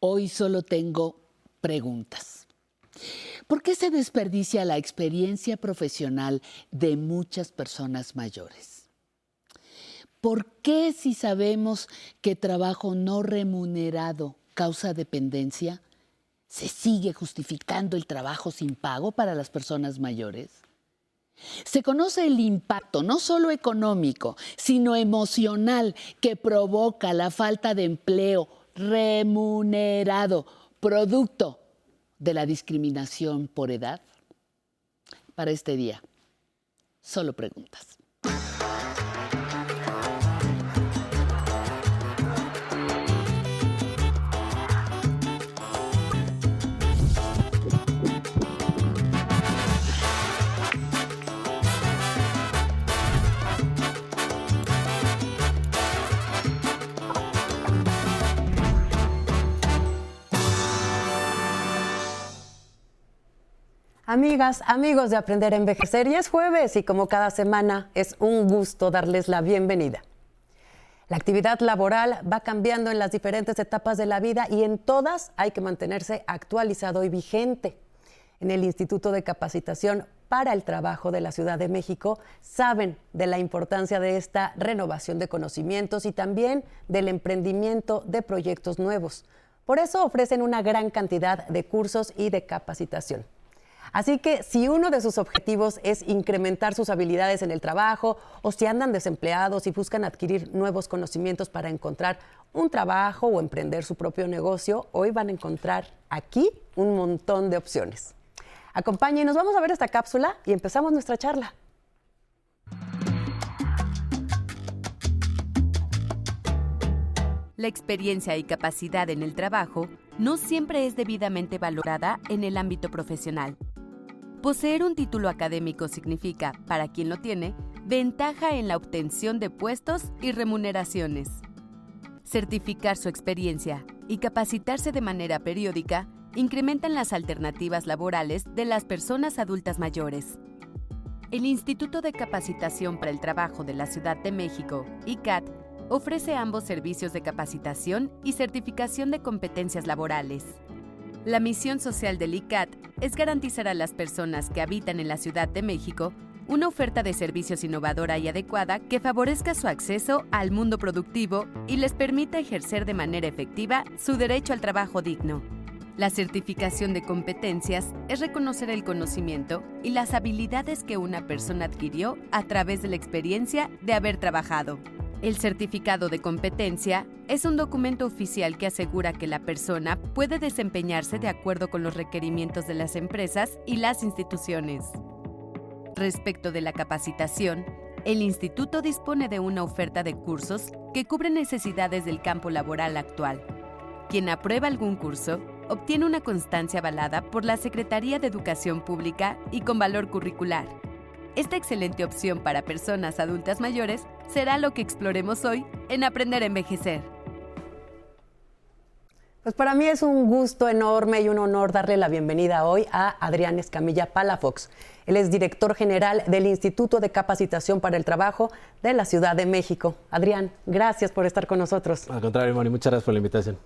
Hoy solo tengo preguntas. ¿Por qué se desperdicia la experiencia profesional de muchas personas mayores? ¿Por qué si sabemos que trabajo no remunerado causa dependencia, se sigue justificando el trabajo sin pago para las personas mayores? Se conoce el impacto no solo económico, sino emocional que provoca la falta de empleo remunerado producto de la discriminación por edad? Para este día, solo preguntas. Amigas, amigos de Aprender a Envejecer, y es jueves y como cada semana es un gusto darles la bienvenida. La actividad laboral va cambiando en las diferentes etapas de la vida y en todas hay que mantenerse actualizado y vigente. En el Instituto de Capacitación para el Trabajo de la Ciudad de México saben de la importancia de esta renovación de conocimientos y también del emprendimiento de proyectos nuevos. Por eso ofrecen una gran cantidad de cursos y de capacitación. Así que si uno de sus objetivos es incrementar sus habilidades en el trabajo o si andan desempleados y buscan adquirir nuevos conocimientos para encontrar un trabajo o emprender su propio negocio, hoy van a encontrar aquí un montón de opciones. Acompáñenos, vamos a ver esta cápsula y empezamos nuestra charla. La experiencia y capacidad en el trabajo no siempre es debidamente valorada en el ámbito profesional. Poseer un título académico significa, para quien lo tiene, ventaja en la obtención de puestos y remuneraciones. Certificar su experiencia y capacitarse de manera periódica incrementan las alternativas laborales de las personas adultas mayores. El Instituto de Capacitación para el Trabajo de la Ciudad de México, ICAT, ofrece ambos servicios de capacitación y certificación de competencias laborales. La misión social del ICAT es garantizar a las personas que habitan en la Ciudad de México una oferta de servicios innovadora y adecuada que favorezca su acceso al mundo productivo y les permita ejercer de manera efectiva su derecho al trabajo digno. La certificación de competencias es reconocer el conocimiento y las habilidades que una persona adquirió a través de la experiencia de haber trabajado. El certificado de competencia es un documento oficial que asegura que la persona puede desempeñarse de acuerdo con los requerimientos de las empresas y las instituciones. Respecto de la capacitación, el instituto dispone de una oferta de cursos que cubre necesidades del campo laboral actual. Quien aprueba algún curso obtiene una constancia avalada por la Secretaría de Educación Pública y con valor curricular esta excelente opción para personas adultas mayores será lo que exploremos hoy en Aprender a Envejecer. Pues para mí es un gusto enorme y un honor darle la bienvenida hoy a Adrián Escamilla Palafox. Él es director general del Instituto de Capacitación para el Trabajo de la Ciudad de México. Adrián, gracias por estar con nosotros. Al contrario, Mari, muchas gracias por la invitación.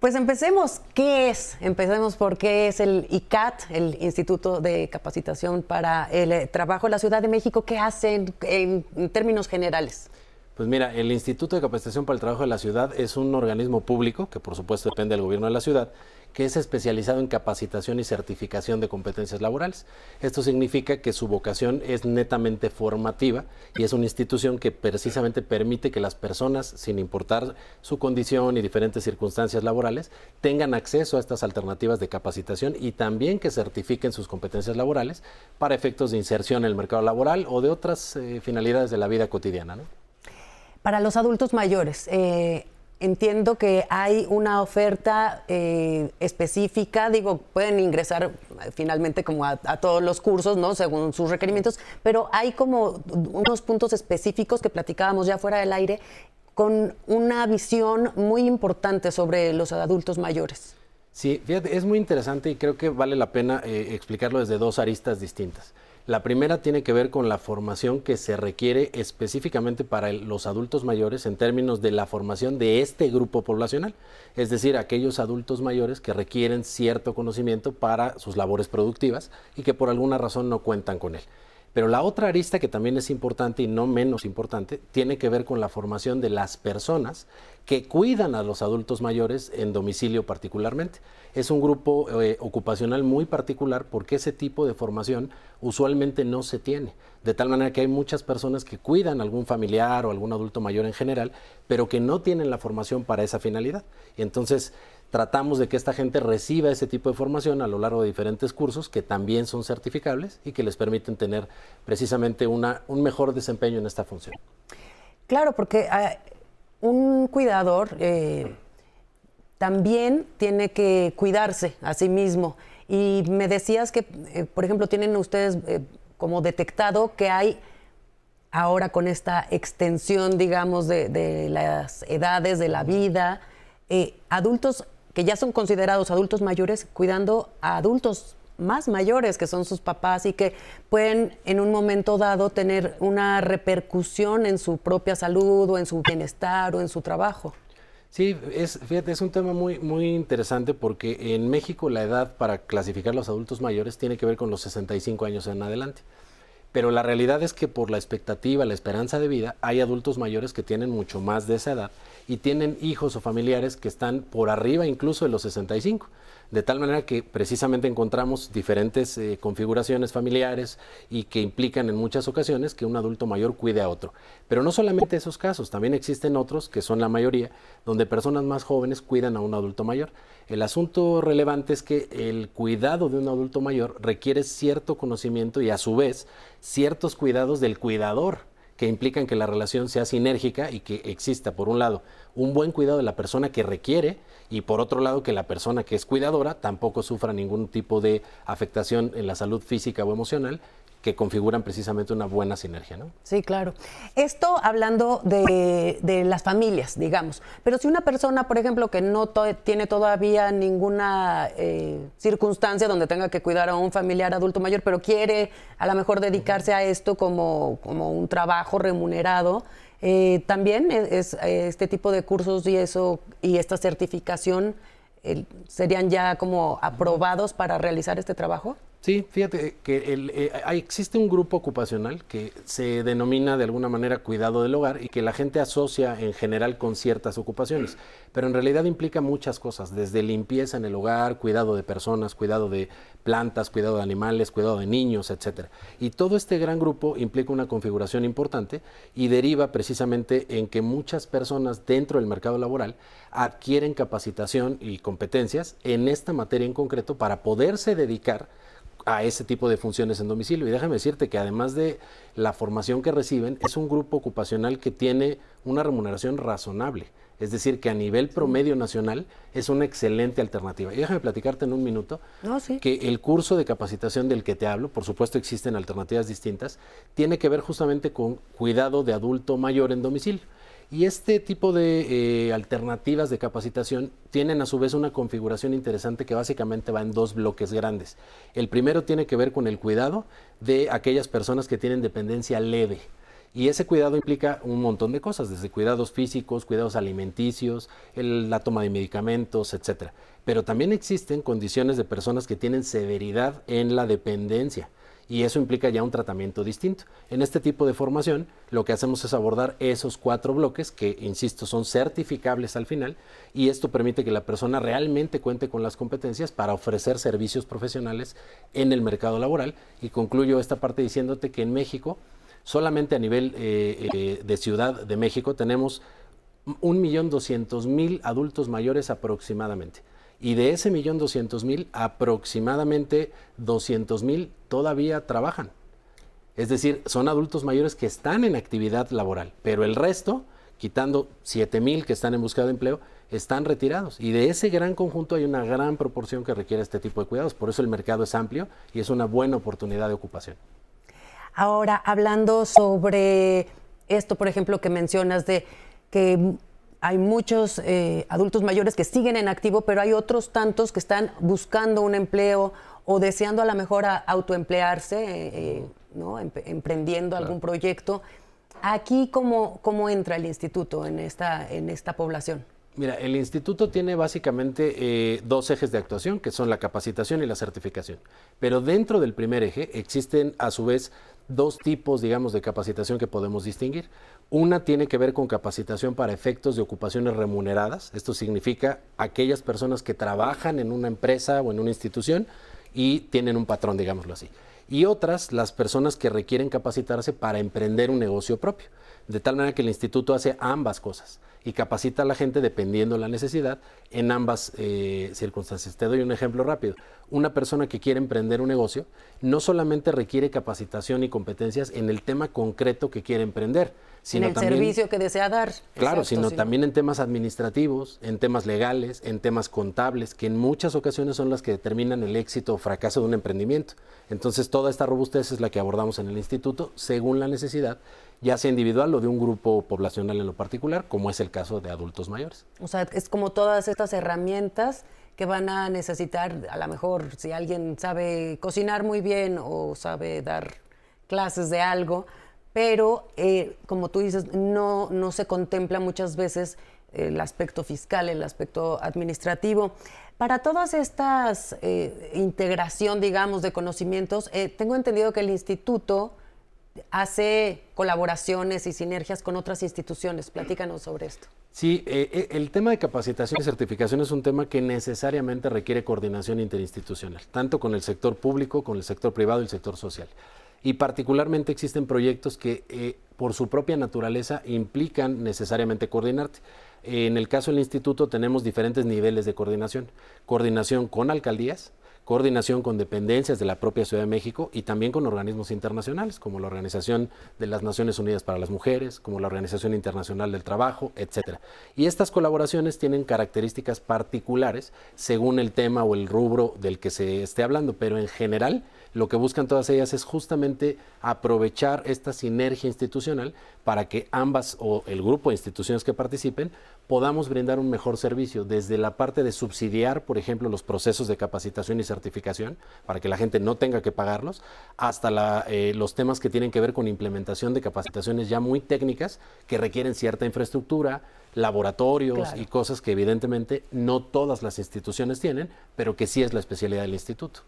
Pues empecemos. ¿Qué es? Empecemos por qué es el ICAT, el Instituto de Capacitación para el eh, Trabajo de la Ciudad de México. ¿Qué hacen en, en términos generales? Pues mira, el Instituto de Capacitación para el Trabajo de la Ciudad es un organismo público que por supuesto depende del gobierno de la ciudad que es especializado en capacitación y certificación de competencias laborales. Esto significa que su vocación es netamente formativa y es una institución que precisamente permite que las personas, sin importar su condición y diferentes circunstancias laborales, tengan acceso a estas alternativas de capacitación y también que certifiquen sus competencias laborales para efectos de inserción en el mercado laboral o de otras eh, finalidades de la vida cotidiana. Para los adultos mayores, eh, Entiendo que hay una oferta eh, específica, digo, pueden ingresar eh, finalmente como a, todos los cursos, ¿no? Según sus requerimientos, pero hay como unos puntos específicos que platicábamos ya fuera del aire con una visión muy importante sobre los adultos mayores. Sí, fíjate, es muy interesante y creo que vale la pena eh, explicarlo desde dos aristas distintas. La primera tiene que ver con la formación que se requiere específicamente para los adultos mayores en términos de la formación de este grupo poblacional, es decir, aquellos adultos mayores que requieren cierto conocimiento para sus labores productivas y que por alguna razón no cuentan con él. Pero la otra arista que también es importante y no menos importante tiene que ver con la formación de las personas que cuidan a los adultos mayores en domicilio particularmente. Es un grupo eh, ocupacional muy particular porque ese tipo de formación usualmente no se tiene. De tal manera que hay muchas personas que cuidan a algún familiar o algún adulto mayor en general, pero que no tienen la formación para esa finalidad. Y entonces tratamos de que esta gente reciba ese tipo de formación a lo largo de diferentes cursos que también son certificables y que les permiten tener precisamente una, un mejor desempeño en esta función. Claro, porque ah, un cuidador eh, también tiene que cuidarse a sí mismo. Y me decías que, eh, por ejemplo, tienen ustedes eh, como detectado que hay ahora con esta extensión, digamos, de, las edades de la vida, adultos que ya son considerados adultos mayores cuidando a adultos más mayores que son sus papás y que pueden en un momento dado tener una repercusión en su propia salud o en su bienestar o en su trabajo. Sí, es, fíjate, es un tema muy, muy interesante porque en México la edad para clasificar los adultos mayores tiene que ver con los 65 años en adelante. Pero la realidad es que por la expectativa, la esperanza de vida, hay adultos mayores que tienen mucho más de esa edad y tienen hijos o familiares que están por arriba incluso de los 65. De tal manera que precisamente encontramos diferentes eh, configuraciones familiares y que implican en muchas ocasiones que un adulto mayor cuide a otro. Pero no solamente esos casos, también existen otros, que son la mayoría, donde personas más jóvenes cuidan a un adulto mayor. El asunto relevante es que el cuidado de un adulto mayor requiere cierto conocimiento y a su vez ciertos cuidados del cuidador que implican que la relación sea sinérgica y que exista, por un lado, un buen cuidado de la persona que requiere y por otro lado que la persona que es cuidadora tampoco sufra ningún tipo de afectación en la salud física o emocional que configuran precisamente una buena sinergia, ¿no? Sí, claro. Esto hablando de, las familias, digamos. Pero si una persona, por ejemplo, que no tiene todavía ninguna eh, circunstancia donde tenga que cuidar a un familiar adulto mayor, pero quiere a lo mejor dedicarse a esto como, como un trabajo remunerado, eh, también es, este tipo de cursos y eso y esta certificación serían ya como aprobados para realizar este trabajo. Sí, fíjate que eh, existe un grupo ocupacional que se denomina de alguna manera cuidado del hogar y que la gente asocia en general con ciertas ocupaciones, pero en realidad implica muchas cosas, desde limpieza en el hogar, cuidado de personas, cuidado de plantas, cuidado de animales, cuidado de niños, etcétera. Y todo este gran grupo implica una configuración importante y deriva precisamente en que muchas personas dentro del mercado laboral adquieren capacitación y competencias en esta materia en concreto para poderse dedicar a ese tipo de funciones en domicilio. Y déjame decirte que además de la formación que reciben, es un grupo ocupacional que tiene una remuneración razonable. Es decir, que a nivel promedio nacional es una excelente alternativa. Y déjame platicarte en un minuto que el curso de capacitación del que te hablo, por supuesto existen alternativas distintas, tiene que ver justamente con cuidado de adulto mayor en domicilio. Y este tipo de eh, alternativas de capacitación tienen a su vez una configuración interesante que básicamente va en dos bloques grandes. El primero tiene que ver con el cuidado de aquellas personas que tienen dependencia leve. Y ese cuidado implica un montón de cosas, desde cuidados físicos, cuidados alimenticios, la toma de medicamentos, etc. Pero también existen condiciones de personas que tienen severidad en la dependencia y eso implica ya un tratamiento distinto. En este tipo de formación lo que hacemos es abordar esos cuatro bloques que, insisto, son certificables al final y esto permite que la persona realmente cuente con las competencias para ofrecer servicios profesionales en el mercado laboral. Y concluyo esta parte diciéndote que en México, solamente a nivel eh, eh, de Ciudad de México, tenemos un millón doscientos mil adultos mayores aproximadamente y de ese millón doscientos mil, aproximadamente doscientos mil todavía trabajan. Es decir, son adultos mayores que están en actividad laboral, pero el resto, quitando siete mil que están en busca de empleo, están retirados. Y de ese gran conjunto hay una gran proporción que requiere este tipo de cuidados. Por eso el mercado es amplio y es una buena oportunidad de ocupación. Ahora, hablando sobre esto, por ejemplo, que mencionas de que hay muchos eh, adultos mayores que siguen en activo, pero hay otros tantos que están buscando un empleo o deseando a lo mejor autoemplearse. Eh, ¿no? emprendiendo algún proyecto. Aquí, ¿cómo, ¿cómo entra el instituto en esta, en esta población? Mira, el instituto tiene básicamente eh, dos ejes de actuación, que son la capacitación y la certificación. Pero dentro del primer eje existen a su vez dos tipos, digamos, de capacitación que podemos distinguir. Una tiene que ver con capacitación para efectos de ocupaciones remuneradas. Esto significa aquellas personas que trabajan en una empresa o en una institución y tienen un patrón, digámoslo así. Y otras, las personas que requieren capacitarse para emprender un negocio propio. De tal manera que el instituto hace ambas cosas y capacita a la gente dependiendo de la necesidad en ambas eh, circunstancias. Te doy un ejemplo rápido. Una persona que quiere emprender un negocio no solamente requiere capacitación y competencias en el tema concreto que quiere emprender, sino en el servicio que desea dar. Claro, sino también en temas administrativos, en temas legales, en temas contables, que en muchas ocasiones son las que determinan el éxito o fracaso de un emprendimiento. Entonces, toda esta robustez es la que abordamos en el instituto según la necesidad ya sea individual o de un grupo poblacional en lo particular, como es el caso de adultos mayores. O sea, es como todas estas herramientas que van a necesitar, a lo mejor si alguien sabe cocinar muy bien o sabe dar clases de algo, pero eh, como tú dices, no, no se contempla muchas veces el aspecto fiscal, el aspecto administrativo. Para todas estas eh, integración, digamos, de conocimientos, eh, tengo entendido que el instituto hace colaboraciones y sinergias con otras instituciones. Platícanos sobre esto. Sí, eh, eh, el tema de capacitación y certificación es un tema que necesariamente requiere coordinación interinstitucional, tanto con el sector público, con el sector privado y el sector social. Y particularmente existen proyectos que eh, por su propia naturaleza implican necesariamente coordinarte. En el caso del instituto tenemos diferentes niveles de coordinación. Coordinación con alcaldías, coordinación con dependencias de la propia Ciudad de México y también con organismos internacionales, como la Organización de las Naciones Unidas para las Mujeres, como la Organización Internacional del Trabajo, etc. Y estas colaboraciones tienen características particulares según el tema o el rubro del que se esté hablando, pero en general lo que buscan todas ellas es justamente aprovechar esta sinergia institucional para que ambas o el grupo de instituciones que participen podamos brindar un mejor servicio desde la parte de subsidiar, por ejemplo, los procesos de capacitación y certificación para que la gente no tenga que pagarlos, hasta eh, los temas que tienen que ver con implementación de capacitaciones ya muy técnicas que requieren cierta infraestructura, laboratorios y cosas que evidentemente no todas las instituciones tienen, pero que sí es la especialidad del instituto.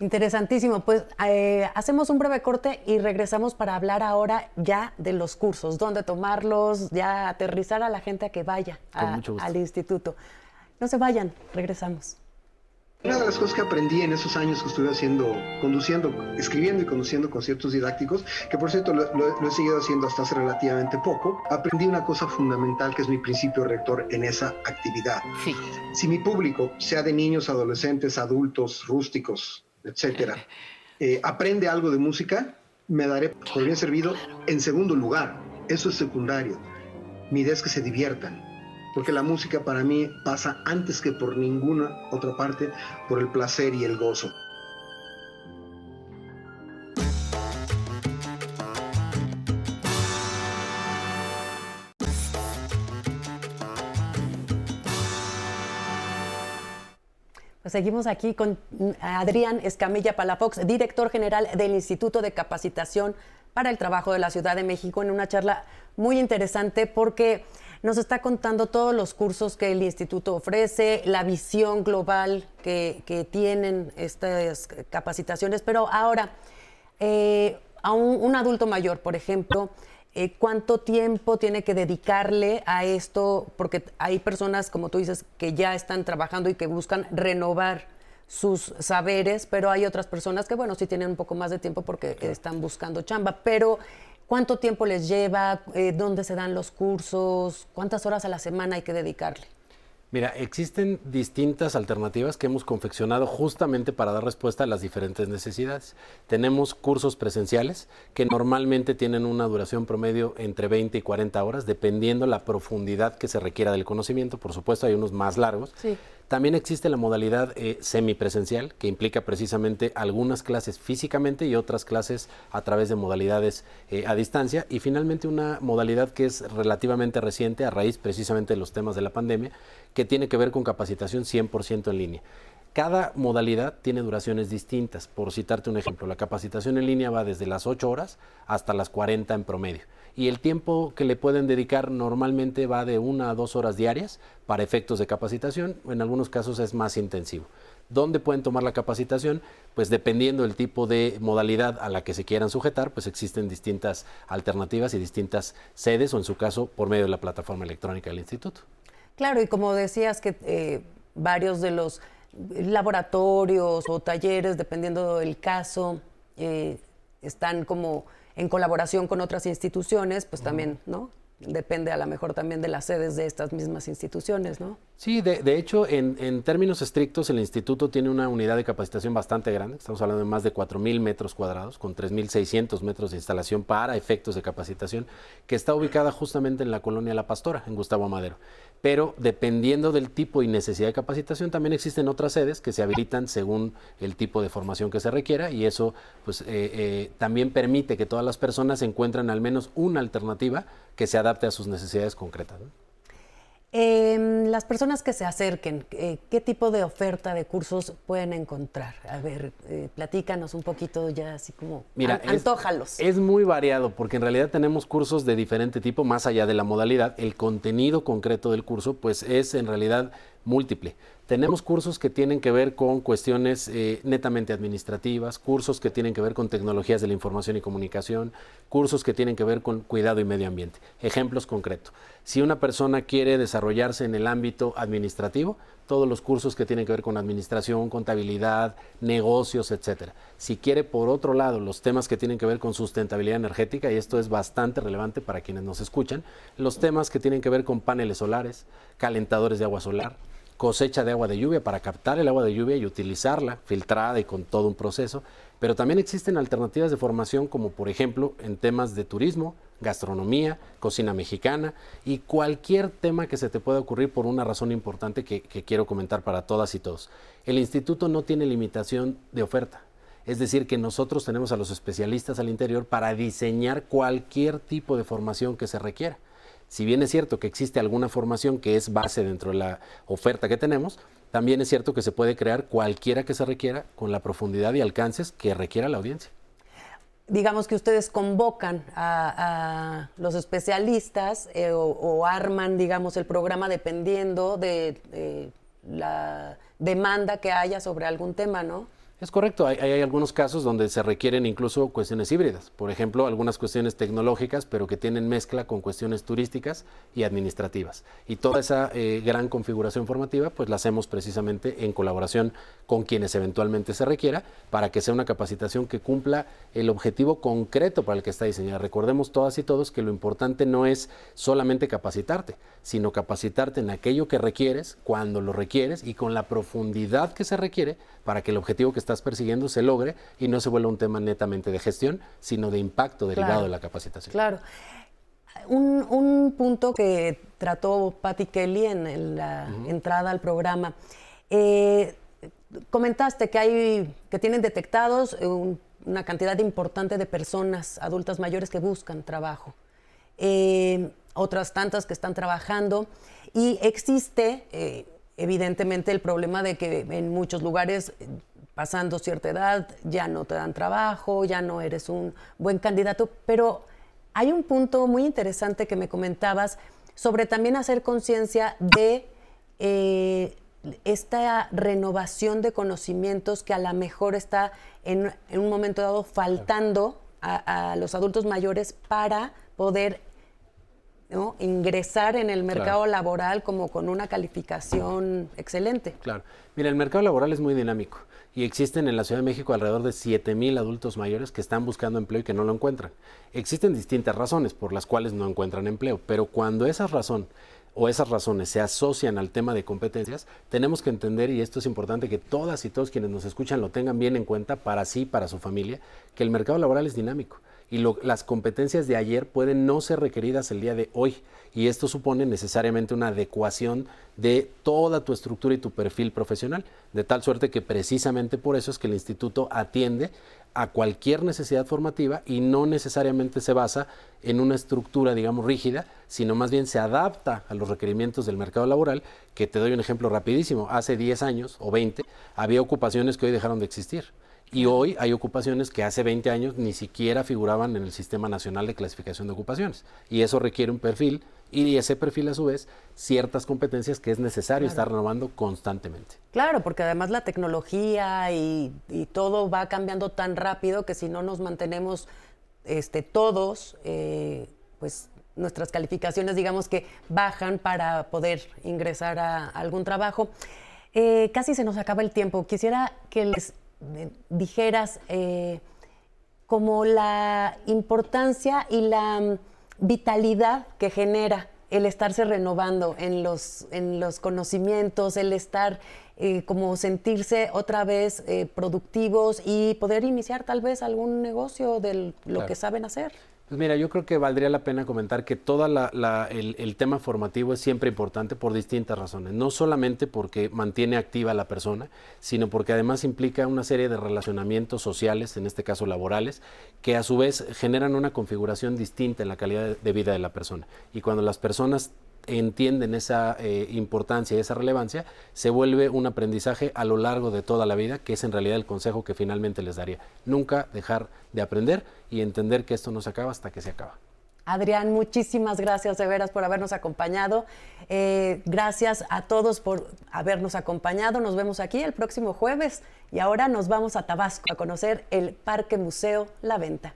Interesantísimo. Pues eh, hacemos un breve corte y regresamos para hablar ahora ya de los cursos, dónde tomarlos, ya aterrizar a la gente a que vaya al instituto. No se vayan, regresamos. Una de las cosas que aprendí en esos años que estuve haciendo, conduciendo, escribiendo y conduciendo conciertos didácticos, que por cierto lo, lo, he seguido haciendo hasta hace relativamente poco, aprendí una cosa fundamental que es mi principio rector en esa actividad. Sí. Si mi público, sea de niños, adolescentes, adultos, rústicos, etcétera, eh, aprende algo de música, me daré por bien servido en segundo lugar. Eso es secundario. Mi idea es que se diviertan, porque la música para mí pasa antes que por ninguna otra parte por el placer y el gozo. seguimos aquí con mm, Adrián Escamilla Palafox, director general del Instituto de Capacitación para el Trabajo de la Ciudad de México, en una charla muy interesante porque nos está contando todos los cursos que el instituto ofrece, la visión global que, tienen estas capacitaciones, pero ahora, eh, a un adulto mayor, por ejemplo, eh, cuánto tiempo tiene que dedicarle a esto, porque hay personas, como tú dices, que ya están trabajando y que buscan renovar sus saberes, pero hay otras personas que, bueno, sí tienen un poco más de tiempo porque están buscando chamba, pero ¿cuánto tiempo les lleva? Eh, ¿Dónde se dan los cursos? ¿Cuántas horas a la semana hay que dedicarle? Mira, existen distintas alternativas que hemos confeccionado justamente para dar respuesta a las diferentes necesidades. Tenemos cursos presenciales que normalmente tienen una duración promedio entre 20 y 40 horas, dependiendo la profundidad que se requiera del conocimiento. Por supuesto, hay unos más largos. Sí. También existe la modalidad eh, semipresencial, que implica precisamente algunas clases físicamente y otras clases a través de modalidades eh, a distancia. Y finalmente una modalidad que es relativamente reciente a raíz precisamente de los temas de la pandemia, que tiene que ver con capacitación 100% en línea. Cada modalidad tiene duraciones distintas. Por citarte un ejemplo, la capacitación en línea va desde las 8 horas hasta las 40 en promedio. Y el tiempo que le pueden dedicar normalmente va de una a dos horas diarias para efectos de capacitación. En algunos casos es más intensivo. ¿Dónde pueden tomar la capacitación? Pues dependiendo del tipo de modalidad a la que se quieran sujetar, pues existen distintas alternativas y distintas sedes o en su caso por medio de la plataforma electrónica del instituto. Claro, y como decías que eh, varios de los laboratorios o talleres, dependiendo del caso, eh, están como en colaboración con otras instituciones, pues también, ¿no? Depende a lo mejor también de las sedes de estas mismas instituciones, ¿no? Sí, de, hecho, en, términos estrictos, el instituto tiene una unidad de capacitación bastante grande. Estamos hablando de más de 4.000 metros cuadrados, con 3.600 metros de instalación para efectos de capacitación, que está ubicada justamente en la colonia La Pastora, en Gustavo Madero pero dependiendo del tipo y necesidad de capacitación, también existen otras sedes que se habilitan según el tipo de formación que se requiera y eso pues, eh, eh, también permite que todas las personas encuentren al menos una alternativa que se adapte a sus necesidades concretas. Em, las personas que se acerquen, eh, ¿qué tipo de oferta de cursos pueden encontrar? A ver, eh, platícanos un poquito ya así como Mira, antójalos. Es, muy variado porque en realidad tenemos cursos de diferente tipo, más allá de la modalidad. El contenido concreto del curso pues es en realidad múltiple. Tenemos cursos que tienen que ver con cuestiones eh, netamente administrativas, cursos que tienen que ver con tecnologías de la información y comunicación, cursos que tienen que ver con cuidado y medio ambiente. Ejemplos concretos. Si una persona quiere desarrollarse en el ámbito administrativo, todos los cursos que tienen que ver con administración, contabilidad, negocios, etcétera. Si quiere, por otro lado, los temas que tienen que ver con sustentabilidad energética, y esto es bastante relevante para quienes nos escuchan, los temas que tienen que ver con paneles solares, calentadores de agua solar, cosecha de agua de lluvia para captar el agua de lluvia y utilizarla filtrada y con todo un proceso. Pero también existen alternativas de formación como por ejemplo en temas de turismo, gastronomía, cocina mexicana y cualquier tema que se te pueda ocurrir por una razón importante que, quiero comentar para todas y todos. El instituto no tiene limitación de oferta. Es decir, que nosotros tenemos a los especialistas al interior para diseñar cualquier tipo de formación que se requiera. Si bien es cierto que existe alguna formación que es base dentro de la oferta que tenemos, también es cierto que se puede crear cualquiera que se requiera con la profundidad y alcances que requiera la audiencia. Digamos que ustedes convocan a, los especialistas eh, o, arman, digamos, el programa dependiendo de la demanda que haya sobre algún tema, ¿no? Es correcto, hay, algunos casos donde se requieren incluso cuestiones híbridas, por ejemplo, algunas cuestiones tecnológicas, pero que tienen mezcla con cuestiones turísticas y administrativas. Y toda esa eh, gran configuración formativa, pues la hacemos precisamente en colaboración con quienes eventualmente se requiera, para que sea una capacitación que cumpla el objetivo concreto para el que está diseñada. Recordemos todas y todos que lo importante no es solamente capacitarte, sino capacitarte en aquello que requieres, cuando lo requieres y con la profundidad que se requiere para que el objetivo que estás persiguiendo se logre y no se vuelva un tema netamente de gestión, sino de impacto derivado de la capacitación. Claro. Un, punto que trató Patty Kelly en, la entrada al programa. Eh, comentaste que hay que tienen detectados una cantidad importante de personas adultas mayores que buscan trabajo. Eh, otras tantas que están trabajando y existe eh, evidentemente el problema de que en muchos lugares pasando cierta edad ya no te dan trabajo, ya no eres un buen candidato, pero hay un punto muy interesante que me comentabas sobre también hacer conciencia de eh, esta renovación de conocimientos que a lo mejor está en, un momento dado faltando a, los adultos mayores para poder ingresar en el mercado laboral como con una calificación excelente. Claro. Mira, el mercado laboral es muy dinámico y existen en la Ciudad de México alrededor de 7 mil adultos mayores que están buscando empleo y que no lo encuentran. Existen distintas razones por las cuales no encuentran empleo, pero cuando esa razón o esas razones se asocian al tema de competencias, tenemos que entender, y esto es importante que todas y todos quienes nos escuchan lo tengan bien en cuenta para sí, para su familia, que el mercado laboral es dinámico y las competencias de ayer pueden no ser requeridas el día de hoy. Y esto supone necesariamente una adecuación de toda tu estructura y tu perfil profesional, de tal suerte que precisamente por eso es que el instituto atiende a cualquier necesidad formativa y no necesariamente se basa en una estructura, digamos, rígida, sino más bien se adapta a los requerimientos del mercado laboral, que te doy un ejemplo rapidísimo. Hace 10 años o 20 había ocupaciones que hoy dejaron de existir. Y hoy hay ocupaciones que hace 20 años ni siquiera figuraban en el Sistema Nacional de Clasificación de Ocupaciones. Y eso requiere un perfil y ese perfil a su vez ciertas competencias que es necesario estar renovando constantemente. Claro, porque además la tecnología y, todo va cambiando tan rápido que si no nos mantenemos este, todos, eh, pues nuestras calificaciones digamos que bajan para poder ingresar a, algún trabajo. Eh, casi se nos acaba el tiempo. Quisiera que les eh, dijeras como la importancia y la vitalidad que genera el estarse renovando en los, en los conocimientos, el estar eh, como sentirse otra vez eh, productivos y poder iniciar tal vez algún negocio de lo que saben hacer. Pues mira, yo creo que valdría la pena comentar que todo el, el, tema formativo es siempre importante por distintas razones. No solamente porque mantiene activa a la persona, sino porque además implica una serie de relacionamientos sociales, en este caso laborales, que a su vez generan una configuración distinta en la calidad de vida de la persona. Y cuando las personas entienden esa eh, importancia y esa relevancia, se vuelve un aprendizaje a lo largo de toda la vida, que es en realidad el consejo que finalmente les daría. Nunca dejar de aprender y entender que esto no se acaba hasta que se acaba. Adrián, muchísimas gracias de veras por habernos acompañado. Eh, gracias a todos por habernos acompañado. Nos vemos aquí el próximo jueves y ahora nos vamos a Tabasco a conocer el Parque Museo La Venta.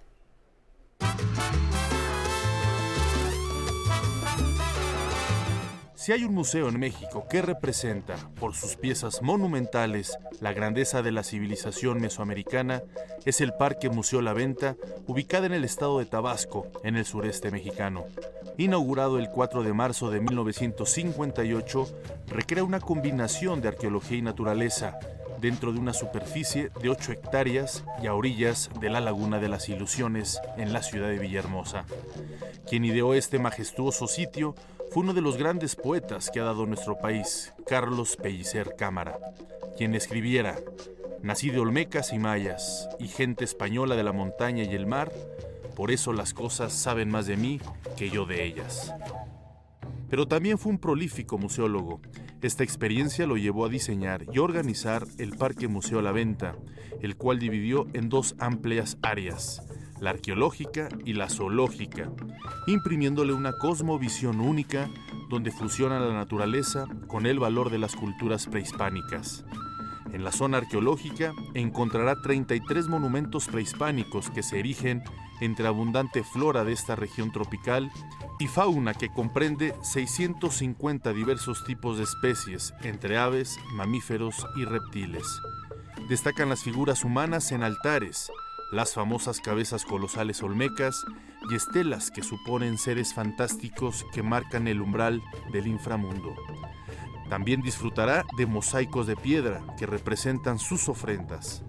Si hay un museo en México que representa, por sus piezas monumentales, la grandeza de la civilización mesoamericana, es el Parque Museo La Venta, ubicado en el estado de Tabasco, en el sureste mexicano. Inaugurado el 4 de marzo de 1958, recrea una combinación de arqueología y naturaleza, dentro de una superficie de 8 hectáreas y a orillas de la Laguna de las Ilusiones, en la ciudad de Villahermosa. Quien ideó este majestuoso sitio fue uno de los grandes poetas que ha dado nuestro país, Carlos Pellicer Cámara, quien escribiera, Nací de Olmecas y Mayas, y gente española de la montaña y el mar, por eso las cosas saben más de mí que yo de ellas. Pero también fue un prolífico museólogo. Esta experiencia lo llevó a diseñar y organizar el Parque Museo La Venta, el cual dividió en dos amplias áreas, la arqueológica y la zoológica, imprimiéndole una cosmovisión única donde fusiona la naturaleza con el valor de las culturas prehispánicas. En la zona arqueológica encontrará 33 monumentos prehispánicos que se erigen entre abundante flora de esta región tropical y fauna que comprende 650 diversos tipos de especies, entre aves, mamíferos y reptiles. Destacan las figuras humanas en altares, las famosas cabezas colosales olmecas y estelas que suponen seres fantásticos que marcan el umbral del inframundo. También disfrutará de mosaicos de piedra que representan sus ofrendas.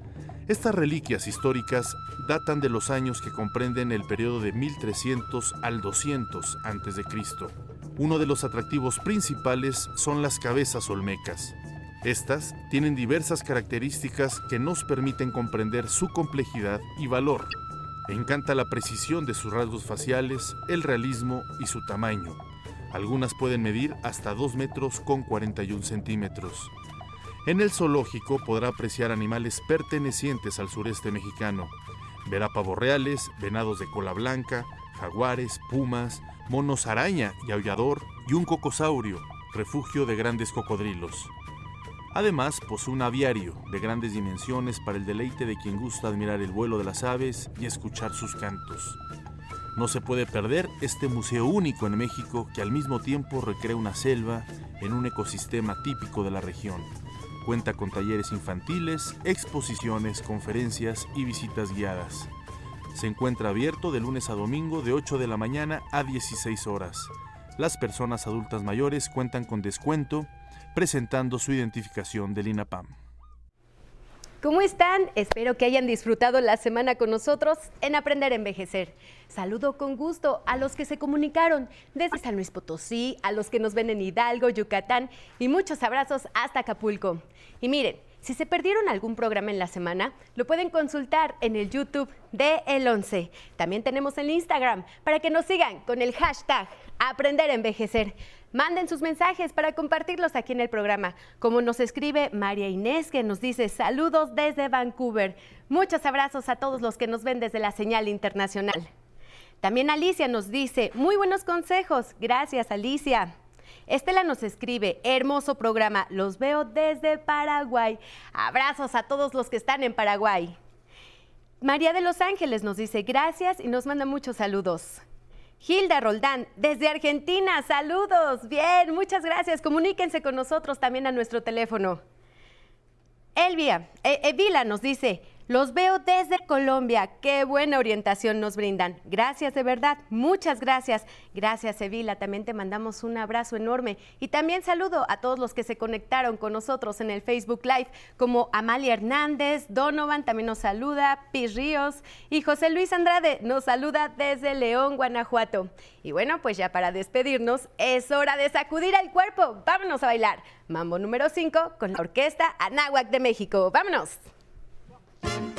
Estas reliquias históricas datan de los años que comprenden el periodo de 1300 al 200 a.C. Uno de los atractivos principales son las cabezas olmecas, estas tienen diversas características que nos permiten comprender su complejidad y valor. encanta la precisión de sus rasgos faciales, el realismo y su tamaño. Algunas pueden medir hasta 2 metros con 41 centímetros. En el zoológico podrá apreciar animales pertenecientes al sureste mexicano. Verá pavos reales, venados de cola blanca, jaguares, pumas, monos araña y aullador y un cocosaurio, refugio de grandes cocodrilos. Además, posee un aviario de grandes dimensiones para el deleite de quien gusta admirar el vuelo de las aves y escuchar sus cantos. No se puede perder este museo único en México que al mismo tiempo recrea una selva en un ecosistema típico de la región. Cuenta con talleres infantiles, exposiciones, conferencias y visitas guiadas. Se encuentra abierto de lunes a domingo de 8 de la mañana a 16 horas. Las personas adultas mayores cuentan con descuento presentando su identificación del INAPAM. ¿Cómo están? Espero que hayan disfrutado la semana con nosotros en Aprender a Envejecer. Saludo con gusto a los que se comunicaron desde San Luis Potosí, a los que nos ven en Hidalgo, Yucatán y muchos abrazos hasta Acapulco. Y miren, si se perdieron algún programa en la semana, lo pueden consultar en el YouTube de El 11. También tenemos el Instagram para que nos sigan con el hashtag Aprender a Envejecer. Manden sus mensajes para compartirlos aquí en el programa, como nos escribe María Inés, que nos dice saludos desde Vancouver. Muchos abrazos a todos los que nos ven desde la señal internacional. También Alicia nos dice, muy buenos consejos. Gracias, Alicia. Estela nos escribe, hermoso programa, los veo desde Paraguay. Abrazos a todos los que están en Paraguay. María de Los Ángeles nos dice gracias y nos manda muchos saludos. Hilda Roldán, desde Argentina, saludos. Bien, muchas gracias. Comuníquense con nosotros también a nuestro teléfono. Elvia, eh, Evila nos dice, los veo desde Colombia. Qué buena orientación nos brindan. Gracias de verdad. Muchas gracias. Gracias, Evila. También te mandamos un abrazo enorme. Y también saludo a todos los que se conectaron con nosotros en el Facebook Live, como Amalia Hernández, Donovan también nos saluda, Pis Ríos y José Luis Andrade nos saluda desde León, Guanajuato. Y bueno, pues ya para despedirnos, es hora de sacudir el cuerpo. Vámonos a bailar. Mambo número 5 con la Orquesta Anáhuac de México. Vámonos. Thank you.